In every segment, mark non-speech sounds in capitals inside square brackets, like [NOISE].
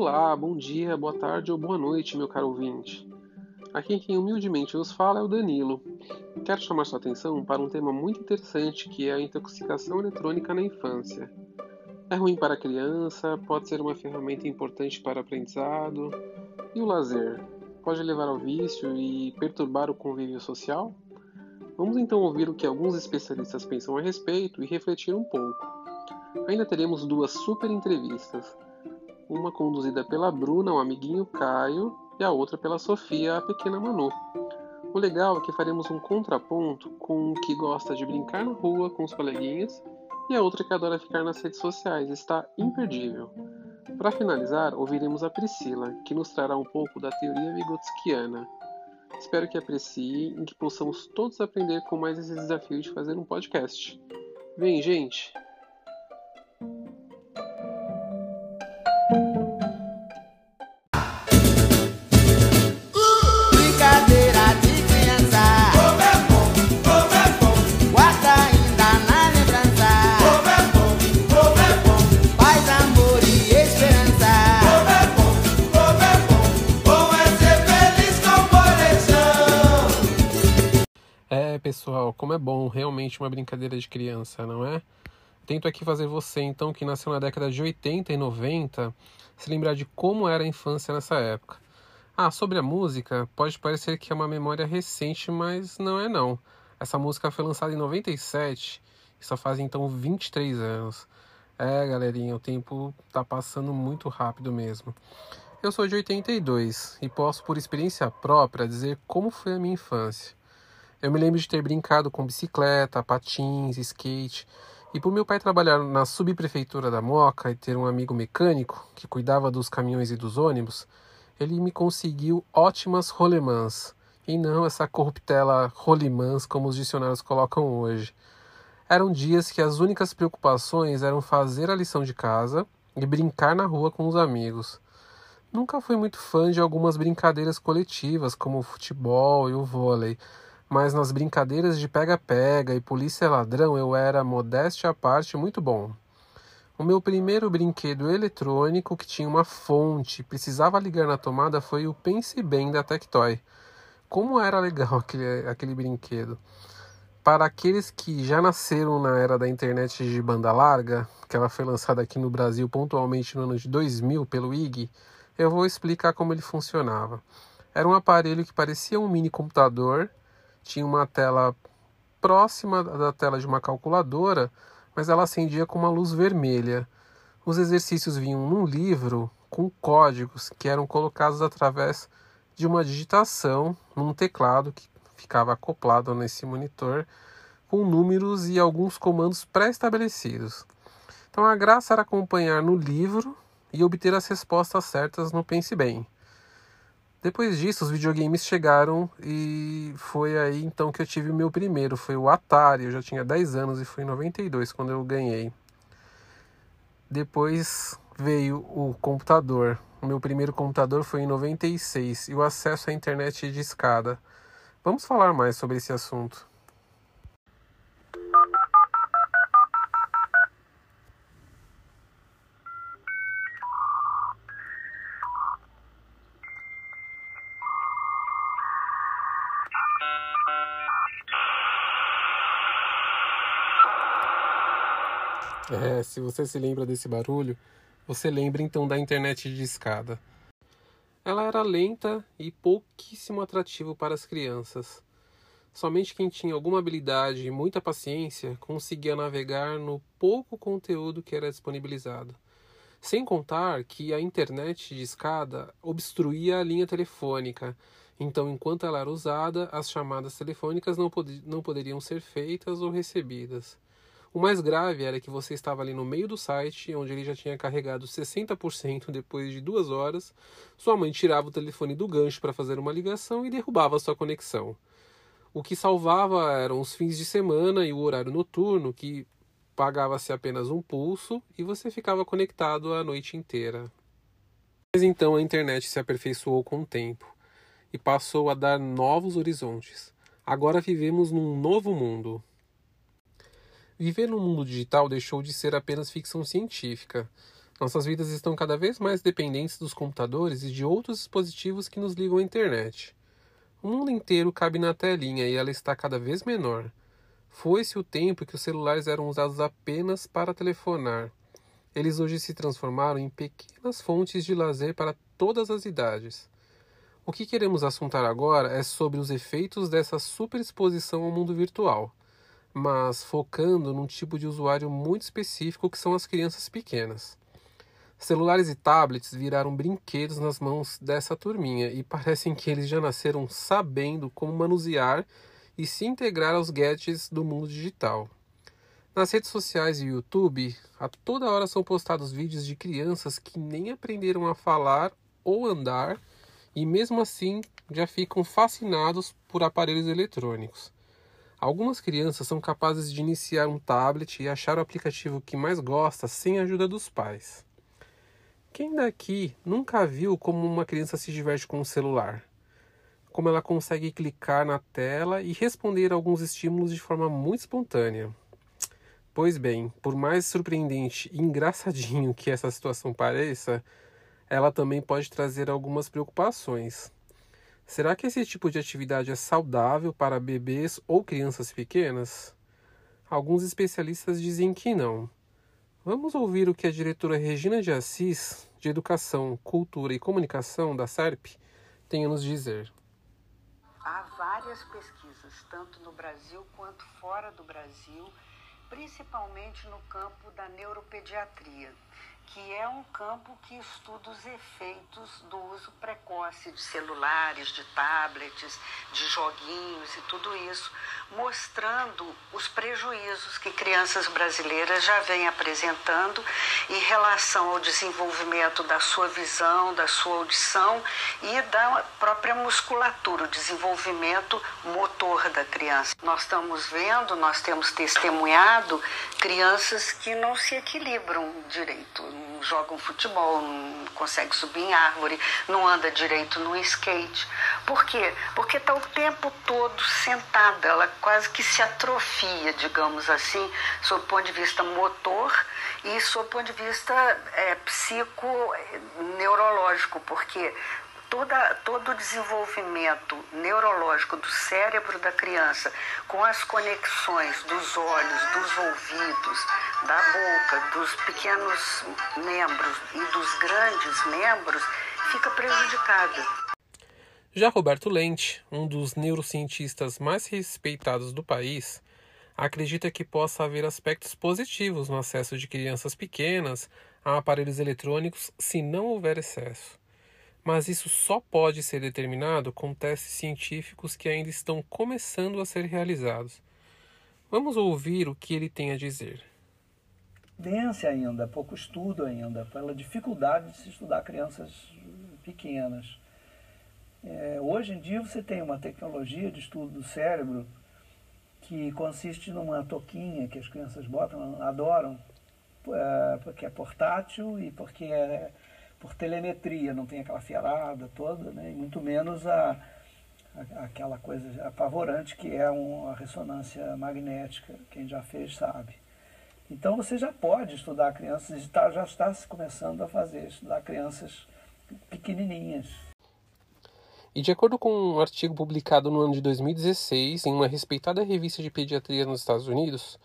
Olá, bom dia, boa tarde ou boa noite, meu caro ouvinte. Aqui quem humildemente vos fala é o Danilo. Quero chamar sua atenção para um tema muito interessante que é a intoxicação eletrônica na infância. É ruim para a criança, pode ser uma ferramenta importante para aprendizado. E o lazer? Pode levar ao vício e perturbar o convívio social? Vamos então ouvir o que alguns especialistas pensam a respeito e refletir um pouco. Ainda teremos duas super entrevistas, uma conduzida pela Bruna, o amiguinho Caio, e a outra pela Sofia, a pequena Manu. O legal é que faremos um contraponto com um que gosta de brincar na rua com os coleguinhas e a outra que adora ficar nas redes sociais. Está imperdível. Para finalizar, ouviremos a Priscila, que nos trará um pouco da teoria vigotskiana. Espero que apreciem e que possamos todos aprender com mais esse desafio de fazer um podcast. Vem, gente! Pessoal, como é bom realmente uma brincadeira de criança, não é? Tento aqui fazer você, então, que nasceu na década de 80 e 90, se lembrar de como era a infância nessa época. Ah, sobre a música, pode parecer que é uma memória recente, mas não é não. Essa música foi lançada em 97 e só faz então 23 anos. É, galerinha, o tempo tá passando muito rápido mesmo. Eu sou de 82 e posso, por experiência própria, dizer como foi a minha infância. Eu me lembro de ter brincado com bicicleta, patins, skate. E por meu pai trabalhar na subprefeitura da Moca e ter um amigo mecânico que cuidava dos caminhões e dos ônibus, ele me conseguiu ótimas rolemãs. E não essa corruptela rolimãs como os dicionários colocam hoje. Eram dias que as únicas preocupações eram fazer a lição de casa e brincar na rua com os amigos. Nunca fui muito fã de algumas brincadeiras coletivas, como o futebol e o vôlei, mas nas brincadeiras de pega-pega e polícia ladrão eu era, modéstia à parte, muito bom. O meu primeiro brinquedo eletrônico que tinha uma fonte, precisava ligar na tomada, foi o Pense Bem da Tectoy. Como era legal [LAUGHS] aquele, aquele brinquedo. Para aqueles que já nasceram na era da internet de banda larga, que ela foi lançada aqui no Brasil pontualmente no ano de 2000 pelo IG, eu vou explicar como ele funcionava. Era um aparelho que parecia um mini computador tinha uma tela próxima da tela de uma calculadora, mas ela acendia com uma luz vermelha. Os exercícios vinham num livro com códigos que eram colocados através de uma digitação num teclado que ficava acoplado nesse monitor com números e alguns comandos pré-estabelecidos. Então a graça era acompanhar no livro e obter as respostas certas no Pense Bem. Depois disso, os videogames chegaram e foi aí então que eu tive o meu primeiro. Foi o Atari, eu já tinha 10 anos e foi em 92 quando eu ganhei. Depois veio o computador. O meu primeiro computador foi em 96 e o acesso à internet de escada. Vamos falar mais sobre esse assunto. É, se você se lembra desse barulho, você lembra então da internet de escada. Ela era lenta e pouquíssimo atrativo para as crianças. Somente quem tinha alguma habilidade e muita paciência conseguia navegar no pouco conteúdo que era disponibilizado. Sem contar que a internet de escada obstruía a linha telefônica, então, enquanto ela era usada, as chamadas telefônicas não, pod não poderiam ser feitas ou recebidas. O mais grave era que você estava ali no meio do site, onde ele já tinha carregado 60% depois de duas horas. Sua mãe tirava o telefone do gancho para fazer uma ligação e derrubava sua conexão. O que salvava eram os fins de semana e o horário noturno, que pagava-se apenas um pulso e você ficava conectado a noite inteira. Mas então a internet se aperfeiçoou com o tempo e passou a dar novos horizontes. Agora vivemos num novo mundo, Viver no mundo digital deixou de ser apenas ficção científica. Nossas vidas estão cada vez mais dependentes dos computadores e de outros dispositivos que nos ligam à internet. O mundo inteiro cabe na telinha e ela está cada vez menor. Foi-se o tempo que os celulares eram usados apenas para telefonar. Eles hoje se transformaram em pequenas fontes de lazer para todas as idades. O que queremos assuntar agora é sobre os efeitos dessa superexposição ao mundo virtual, mas focando num tipo de usuário muito específico que são as crianças pequenas. Celulares e tablets viraram brinquedos nas mãos dessa turminha e parecem que eles já nasceram sabendo como manusear e se integrar aos gadgets do mundo digital. Nas redes sociais e YouTube, a toda hora são postados vídeos de crianças que nem aprenderam a falar ou andar e mesmo assim já ficam fascinados por aparelhos eletrônicos. Algumas crianças são capazes de iniciar um tablet e achar o aplicativo que mais gosta sem a ajuda dos pais. Quem daqui nunca viu como uma criança se diverte com o celular? Como ela consegue clicar na tela e responder a alguns estímulos de forma muito espontânea. Pois bem, por mais surpreendente e engraçadinho que essa situação pareça, ela também pode trazer algumas preocupações. Será que esse tipo de atividade é saudável para bebês ou crianças pequenas? Alguns especialistas dizem que não. Vamos ouvir o que a diretora Regina de Assis, de Educação, Cultura e Comunicação da SERP, tem a nos dizer. Há várias pesquisas, tanto no Brasil quanto fora do Brasil, principalmente no campo da neuropediatria que é um campo que estuda os efeitos do uso precoce de celulares, de tablets, de joguinhos e tudo isso, mostrando os prejuízos que crianças brasileiras já vêm apresentando em relação ao desenvolvimento da sua visão, da sua audição e da própria musculatura, o desenvolvimento motor da criança. Nós estamos vendo, nós temos testemunhado crianças que não se equilibram direito não jogam futebol, não consegue subir em árvore, não anda direito no skate. Por quê? Porque está o tempo todo sentada, ela quase que se atrofia, digamos assim, sob o ponto de vista motor e sob o ponto de vista é, psico-neurológico, porque toda, todo o desenvolvimento neurológico do cérebro da criança, com as conexões dos olhos, dos ouvidos, da boca, dos pequenos membros e dos grandes membros, fica prejudicada. Já Roberto Lente, um dos neurocientistas mais respeitados do país, acredita que possa haver aspectos positivos no acesso de crianças pequenas a aparelhos eletrônicos se não houver excesso mas isso só pode ser determinado com testes científicos que ainda estão começando a ser realizados. Vamos ouvir o que ele tem a dizer. Evidência ainda, pouco estudo ainda, pela dificuldade de se estudar crianças pequenas. É, hoje em dia você tem uma tecnologia de estudo do cérebro que consiste numa toquinha que as crianças botam, adoram, é, porque é portátil e porque é por telemetria, não tem aquela fiarada toda, né? e muito menos a, a, aquela coisa apavorante que é um, a ressonância magnética, quem já fez sabe. Então você já pode estudar crianças, está, já está se começando a fazer, estudar crianças pequenininhas. E de acordo com um artigo publicado no ano de 2016 em uma respeitada revista de pediatria nos Estados Unidos,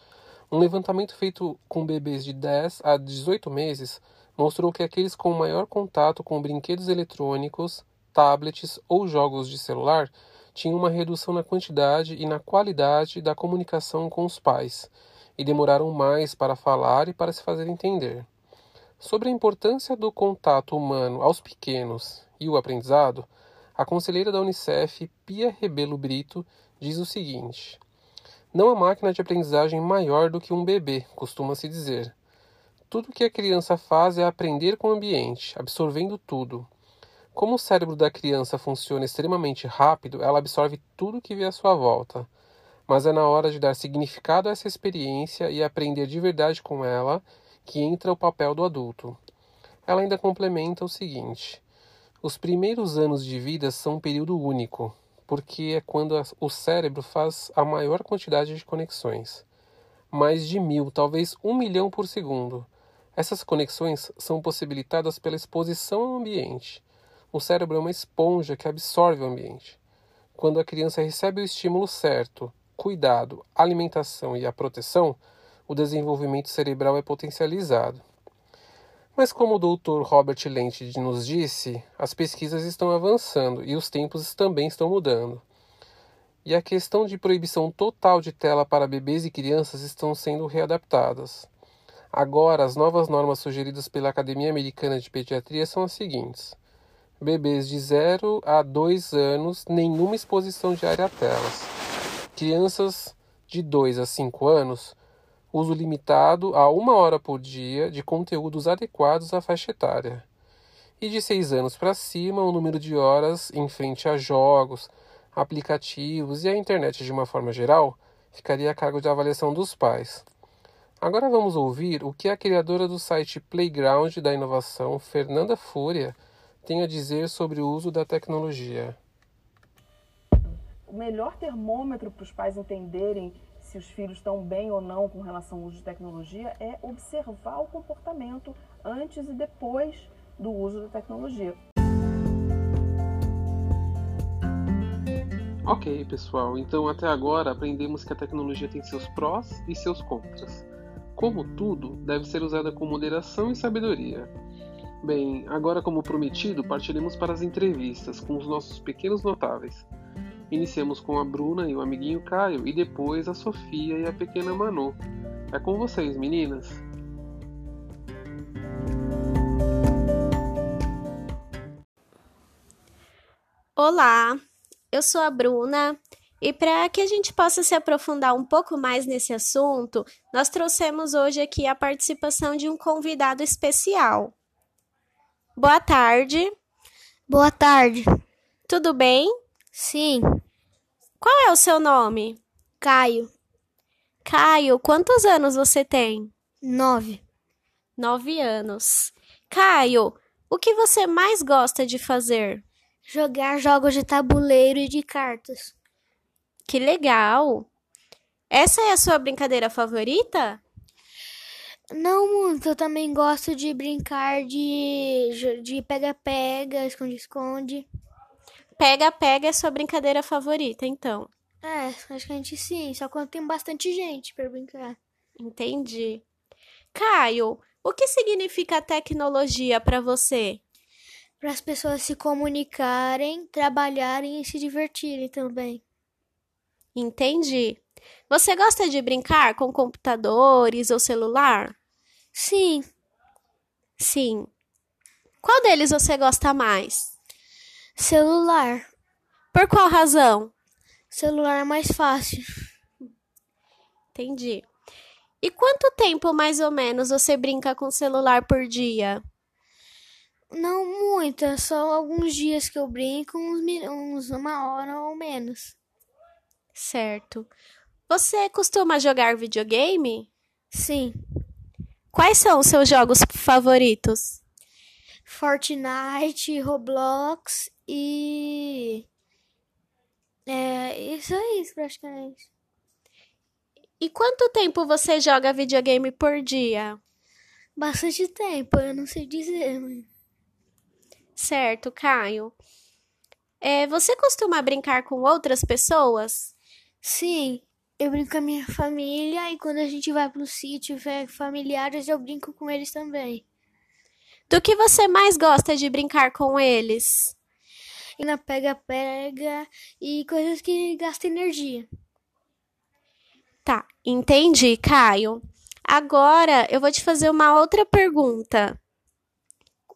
um levantamento feito com bebês de 10 a 18 meses mostrou que aqueles com maior contato com brinquedos eletrônicos, tablets ou jogos de celular tinham uma redução na quantidade e na qualidade da comunicação com os pais e demoraram mais para falar e para se fazer entender. Sobre a importância do contato humano aos pequenos e o aprendizado, a conselheira da Unicef, Pia Rebelo Brito, diz o seguinte: Não há máquina de aprendizagem maior do que um bebê, costuma-se dizer. Tudo que a criança faz é aprender com o ambiente, absorvendo tudo. Como o cérebro da criança funciona extremamente rápido, ela absorve tudo que vê à sua volta. Mas é na hora de dar significado a essa experiência e aprender de verdade com ela que entra o papel do adulto. Ela ainda complementa o seguinte: os primeiros anos de vida são um período único, porque é quando o cérebro faz a maior quantidade de conexões mais de mil, talvez um milhão por segundo Essas conexões são possibilitadas pela exposição ao ambiente. O cérebro é uma esponja que absorve o ambiente. Quando a criança recebe o estímulo certo, cuidado, alimentação e a proteção, o desenvolvimento cerebral é potencializado. Mas, como o Dr. Robert Lent nos disse, as pesquisas estão avançando e os tempos também estão mudando. E a questão de proibição total de tela para bebês e crianças estão sendo readaptadas. Agora, as novas normas sugeridas pela Academia Americana de Pediatria são as seguintes: bebês de 0 a 2 anos, nenhuma exposição diária a telas. Crianças de 2 a 5 anos, uso limitado a uma hora por dia de conteúdos adequados à faixa etária. E de 6 anos para cima, o número de horas em frente a jogos, aplicativos e a internet de uma forma geral ficaria a cargo de avaliação dos pais. Agora vamos ouvir o que a criadora do site Playground da Inovação, Fernanda Fúria, tem a dizer sobre o uso da tecnologia. O melhor termômetro para os pais entenderem se os filhos estão bem ou não com relação ao uso de tecnologia é observar o comportamento antes e depois do uso da tecnologia. Ok, pessoal, então até agora aprendemos que a tecnologia tem seus prós e seus contras. Como tudo, deve ser usada com moderação e sabedoria. Bem, agora, como prometido, partiremos para as entrevistas com os nossos pequenos notáveis. Iniciamos com a Bruna e o amiguinho Caio, e depois a Sofia e a pequena Manu. É com vocês, meninas! Olá, eu sou a Bruna e para que a gente possa se aprofundar um pouco mais nesse assunto, nós trouxemos hoje aqui a participação de um convidado especial. Boa tarde. Boa tarde. Tudo bem? Sim. Qual é o seu nome? Caio. Caio, quantos anos você tem? Nove. Nove anos. Caio, o que você mais gosta de fazer? Jogar jogos de tabuleiro e de cartas. Que legal! Essa é a sua brincadeira favorita? Não muito, eu também gosto de brincar de de pega-pega, esconde-esconde. Pega-pega é sua brincadeira favorita, então. É, acho que a gente sim, só quando tem bastante gente para brincar. Entendi. Caio, o que significa tecnologia para você? Para as pessoas se comunicarem, trabalharem e se divertirem também. Entendi. Você gosta de brincar com computadores ou celular? Sim. Sim. Qual deles você gosta mais? Celular. Por qual razão? Celular é mais fácil. Entendi. E quanto tempo mais ou menos você brinca com celular por dia? Não muita, só alguns dias que eu brinco, uns, uns uma hora ou menos. Certo. Você costuma jogar videogame? Sim. Quais são os seus jogos favoritos? Fortnite, Roblox e. É, isso aí, praticamente. E quanto tempo você joga videogame por dia? Bastante tempo, eu não sei dizer. Certo, Caio. É, você costuma brincar com outras pessoas? Sim, eu brinco com a minha família e quando a gente vai pro sítio ver familiares, eu brinco com eles também. Do que você mais gosta de brincar com eles? E na pega-pega e coisas que gastam energia. Tá, entendi, Caio. Agora eu vou te fazer uma outra pergunta.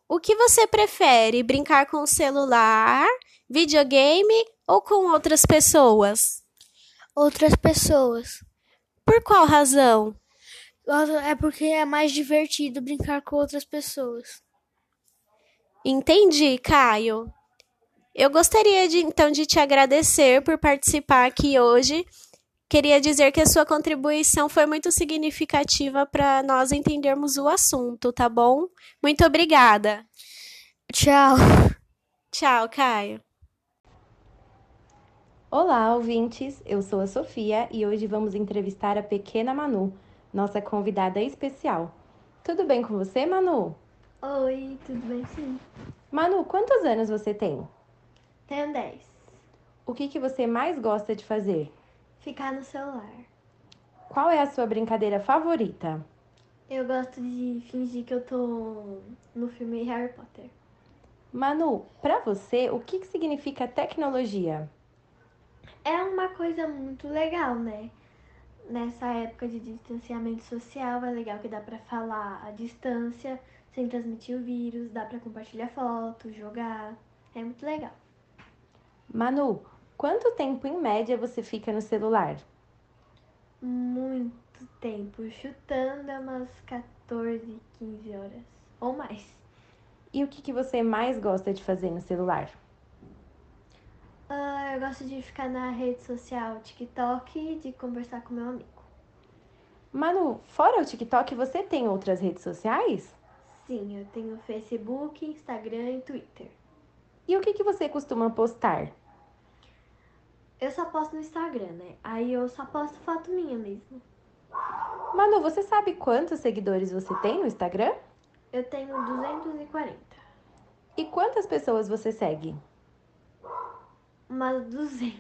O que você prefere, brincar com o celular, videogame ou com outras pessoas? Outras pessoas. Por qual razão? É porque é mais divertido brincar com outras pessoas. Entendi, Caio. Eu gostaria de então de te agradecer por participar aqui hoje. Queria dizer que a sua contribuição foi muito significativa para nós entendermos o assunto, tá bom? Muito obrigada. Tchau. Tchau, Caio. Olá, ouvintes. Eu sou a Sofia e hoje vamos entrevistar a pequena Manu, nossa convidada especial. Tudo bem com você, Manu? Oi, tudo bem sim? Manu, quantos anos você tem? Tenho 10. O que, que você mais gosta de fazer? Ficar no celular. Qual é a sua brincadeira favorita? Eu gosto de fingir que eu tô no filme Harry Potter. Manu, para você, o que, que significa tecnologia? É uma coisa muito legal, né? Nessa época de distanciamento social, é legal que dá pra falar à distância, sem transmitir o vírus, dá pra compartilhar fotos, jogar. É muito legal. Manu, quanto tempo em média você fica no celular? Muito tempo, chutando é umas 14, 15 horas ou mais. E o que, que você mais gosta de fazer no celular? Ah, eu gosto de ficar na rede social TikTok e de conversar com meu amigo. Manu, fora o TikTok, você tem outras redes sociais? Sim, eu tenho Facebook, Instagram e Twitter. E o que, que você costuma postar? Eu só posto no Instagram, né? Aí eu só posto foto minha mesmo. Manu, você sabe quantos seguidores você tem no Instagram? Eu tenho 240. E quantas pessoas você segue? Umas 200.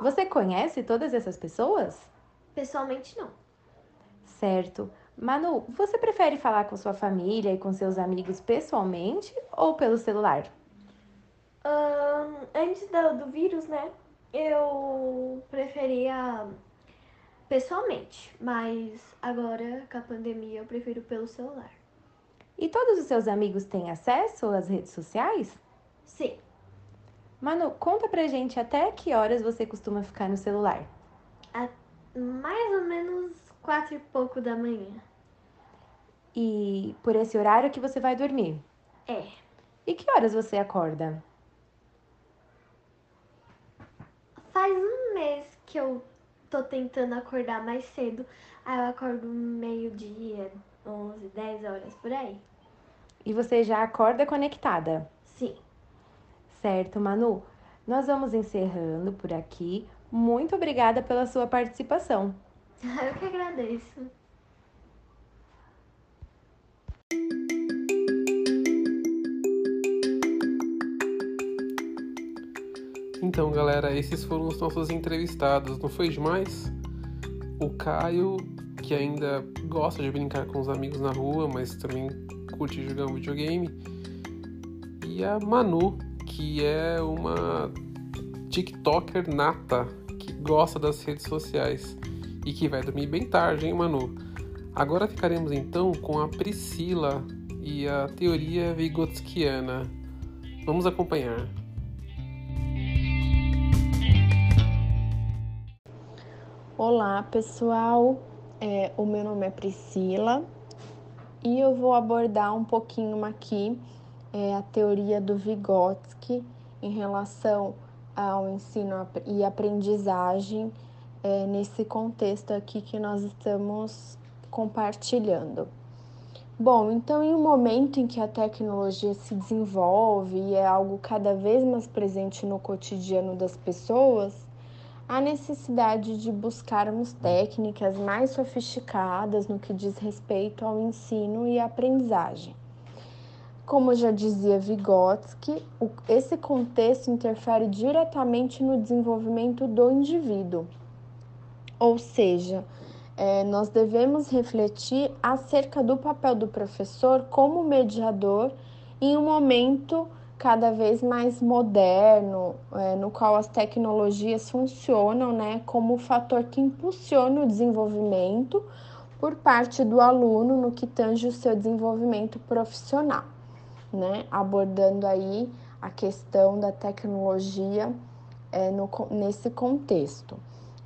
Você conhece todas essas pessoas? Pessoalmente, não. Certo. Manu, você prefere falar com sua família e com seus amigos pessoalmente ou pelo celular? Ahn, antes do, do vírus, né? Eu preferia pessoalmente, mas agora com a pandemia eu prefiro pelo celular. E todos os seus amigos têm acesso às redes sociais? Sim, Manu, conta pra gente até que horas você costuma ficar no celular. mais ou menos quatro e pouco da manhã. E por esse horário que você vai dormir. É, E que horas você acorda? faz um mês que eu tô tentando acordar mais cedo. Aí eu acordo meio-dia, 11, 10 horas por aí. E você já acorda conectada? Certo, Manu. Nós vamos encerrando por aqui. Muito obrigada pela sua participação. [LAUGHS] Eu que agradeço. Então, galera, esses foram os nossos entrevistados. Não foi demais? O Caio, que ainda gosta de brincar com os amigos na rua, mas também curte jogar um videogame. E a Manu, que é uma TikToker nata, que gosta das redes sociais e que vai dormir bem tarde, hein, Manu? Agora ficaremos então com a Priscila e a teoria vigotskiana. Vamos acompanhar. Olá, pessoal. É, o meu nome é Priscila e eu vou abordar um pouquinho aqui é, a teoria do Vygotsky em relação ao ensino e aprendizagem é, nesse contexto aqui que nós estamos compartilhando. Bom, então, em um momento em que a tecnologia se desenvolve e é algo cada vez mais presente no cotidiano das pessoas, há necessidade de buscarmos técnicas mais sofisticadas no que diz respeito ao ensino e aprendizagem. Como já dizia Vygotsky, esse contexto interfere diretamente no desenvolvimento do indivíduo. Ou seja, é, nós devemos refletir acerca do papel do professor como mediador em um momento cada vez mais moderno, é, no qual as tecnologias funcionam né, como fator que impulsiona o desenvolvimento por parte do aluno no que tange o seu desenvolvimento profissional, né, abordando aí a questão da tecnologia é, no, nesse contexto.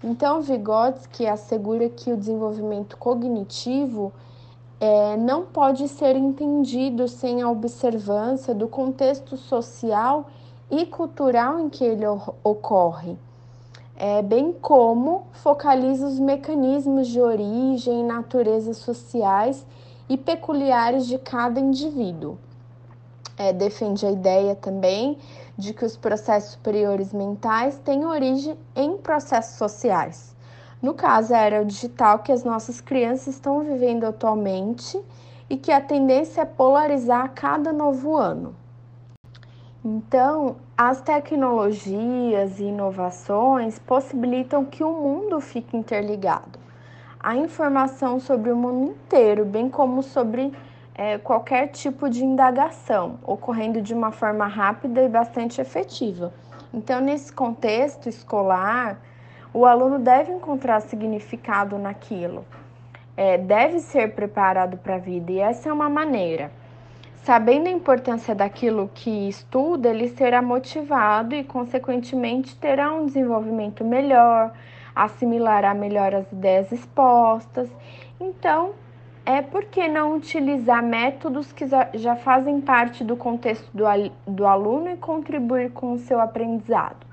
Então, Vygotsky assegura que o desenvolvimento cognitivo é, não pode ser entendido sem a observância do contexto social e cultural em que ele ocorre, é, bem como focaliza os mecanismos de origem e natureza sociais e peculiares de cada indivíduo. É, defende a ideia também de que os processos superiores mentais têm origem em processos sociais. No caso, a era digital que as nossas crianças estão vivendo atualmente e que a tendência é polarizar a cada novo ano. Então, as tecnologias e inovações possibilitam que o mundo fique interligado. A informação sobre o mundo inteiro, bem como sobre é, qualquer tipo de indagação, ocorrendo de uma forma rápida e bastante efetiva. Então, nesse contexto escolar, o aluno deve encontrar significado naquilo, é, deve ser preparado para a vida, e essa é uma maneira. Sabendo a importância daquilo que estuda, ele será motivado e, consequentemente, terá um desenvolvimento melhor, assimilará melhor as ideias expostas. Então, é por que não utilizar métodos que já fazem parte do contexto do, do aluno e contribuir com o seu aprendizado?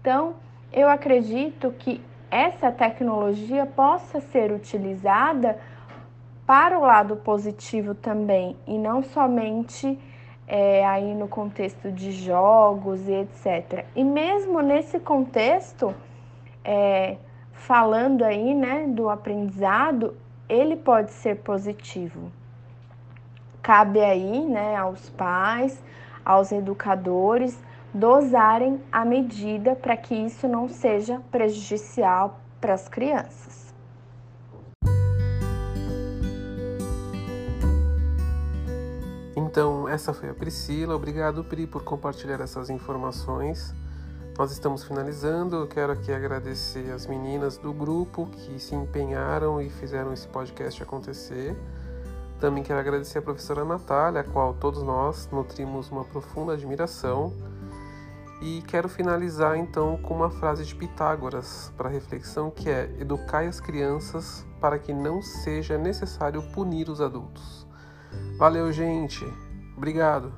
Então, eu acredito que essa tecnologia possa ser utilizada para o lado positivo também e não somente é, aí no contexto de jogos e etc. E mesmo nesse contexto, é, falando aí né, do aprendizado, ele pode ser positivo. Cabe aí né, aos pais, aos educadores, dosarem a medida para que isso não seja prejudicial para as crianças. Então, essa foi a Priscila. Obrigado, Pri, por compartilhar essas informações. Nós estamos finalizando. Eu quero aqui agradecer as meninas do grupo que se empenharam e fizeram esse podcast acontecer. Também quero agradecer a professora Natália, a qual todos nós nutrimos uma profunda admiração. E quero finalizar então com uma frase de Pitágoras para reflexão que é: Educai as crianças para que não seja necessário punir os adultos. Valeu, gente. Obrigado.